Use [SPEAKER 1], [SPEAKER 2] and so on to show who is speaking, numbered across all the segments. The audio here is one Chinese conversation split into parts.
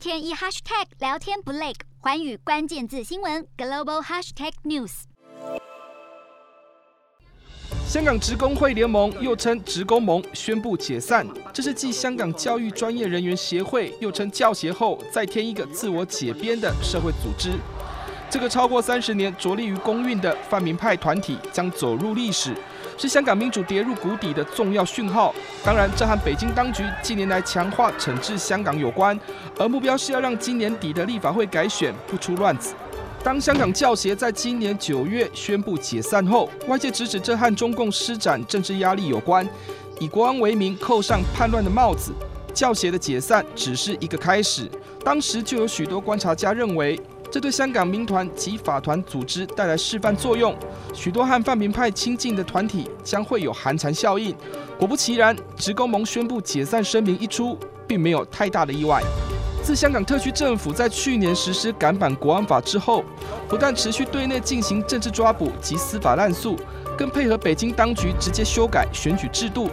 [SPEAKER 1] 天一 hashtag 聊天不累，寰宇关键字新闻 global hashtag news。
[SPEAKER 2] 香港职工会联盟又称职工盟宣布解散，这是继香港教育专业人员协会又称教协后，再添一个自我解编的社会组织。这个超过三十年着力于公运的泛民派团体将走入历史，是香港民主跌入谷底的重要讯号。当然，这和北京当局近年来强化惩治香港有关，而目标是要让今年底的立法会改选不出乱子。当香港教协在今年九月宣布解散后，外界直指这和中共施展政治压力有关，以国安为名扣上叛乱的帽子。教协的解散只是一个开始，当时就有许多观察家认为。这对香港民团及法团组织带来示范作用，许多和泛民派亲近的团体将会有寒蝉效应。果不其然，职工盟宣布解散声明一出，并没有太大的意外。自香港特区政府在去年实施港版国安法之后，不但持续对内进行政治抓捕及司法滥诉，更配合北京当局直接修改选举制度，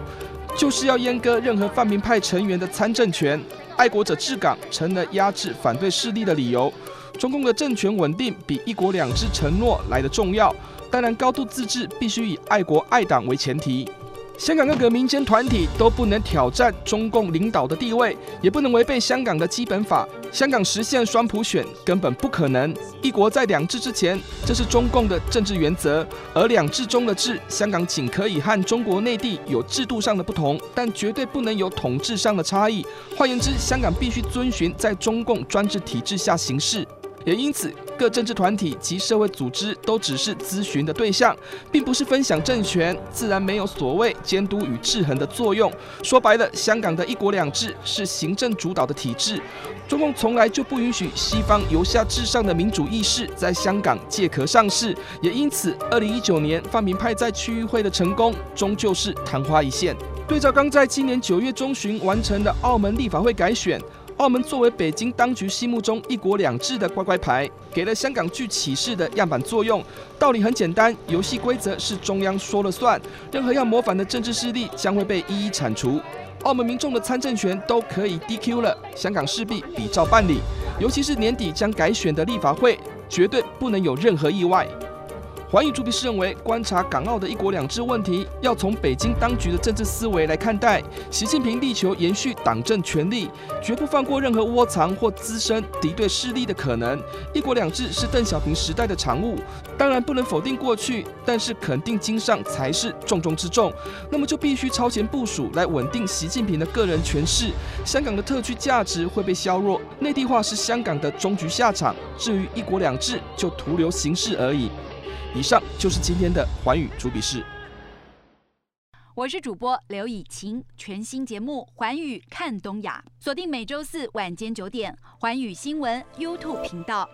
[SPEAKER 2] 就是要阉割任何泛民派成员的参政权。爱国者治港成了压制反对势力的理由。中共的政权稳定比一国两制承诺来得重要，当然高度自治必须以爱国爱党为前提。香港各个民间团体都不能挑战中共领导的地位，也不能违背香港的基本法。香港实现双普选根本不可能。一国在两制之前，这是中共的政治原则。而两制中的制，香港仅可以和中国内地有制度上的不同，但绝对不能有统治上的差异。换言之，香港必须遵循在中共专制体制下行事。也因此，各政治团体及社会组织都只是咨询的对象，并不是分享政权，自然没有所谓监督与制衡的作用。说白了，香港的一国两制是行政主导的体制，中共从来就不允许西方由下至上的民主意识在香港借壳上市。也因此，二零一九年泛民派在区议会的成功，终究是昙花一现。对照刚在今年九月中旬完成的澳门立法会改选。澳门作为北京当局心目中一国两制的乖乖牌，给了香港具启示的样板作用。道理很简单，游戏规则是中央说了算，任何要模仿的政治势力将会被一一铲除。澳门民众的参政权都可以 DQ 了，香港势必比照办理。尤其是年底将改选的立法会，绝对不能有任何意外。寰宇主笔是认为，观察港澳的一国两制问题，要从北京当局的政治思维来看待。习近平力求延续党政权力，绝不放过任何窝藏或滋生敌对势力的可能。一国两制是邓小平时代的产物，当然不能否定过去，但是肯定今上才是重中之重。那么就必须超前部署来稳定习近平的个人权势。香港的特区价值会被削弱，内地化是香港的终局下场。至于一国两制，就徒留形式而已。以上就是今天的环宇主笔事。
[SPEAKER 1] 我是主播刘以晴，全新节目《环宇看东亚》，锁定每周四晚间九点环宇新闻 YouTube 频道。